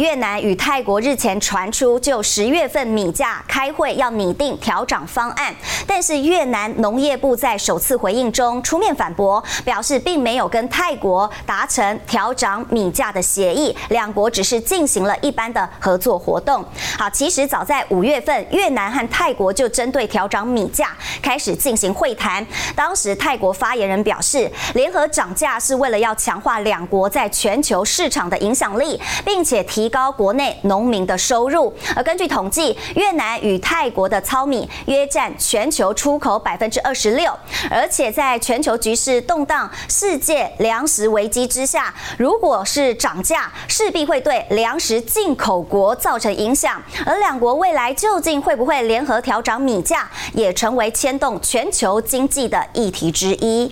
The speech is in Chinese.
越南与泰国日前传出就十月份米价开会要拟定调涨方案，但是越南农业部在首次回应中出面反驳，表示并没有跟泰国达成调涨米价的协议，两国只是进行了一般的合作活动。好，其实早在五月份，越南和泰国就针对调涨米价开始进行会谈，当时泰国发言人表示，联合涨价是为了要强化两国在全球市场的影响力，并且提。高国内农民的收入，而根据统计，越南与泰国的糙米约占全球出口百分之二十六，而且在全球局势动荡、世界粮食危机之下，如果是涨价，势必会对粮食进口国造成影响，而两国未来究竟会不会联合调涨米价，也成为牵动全球经济的议题之一。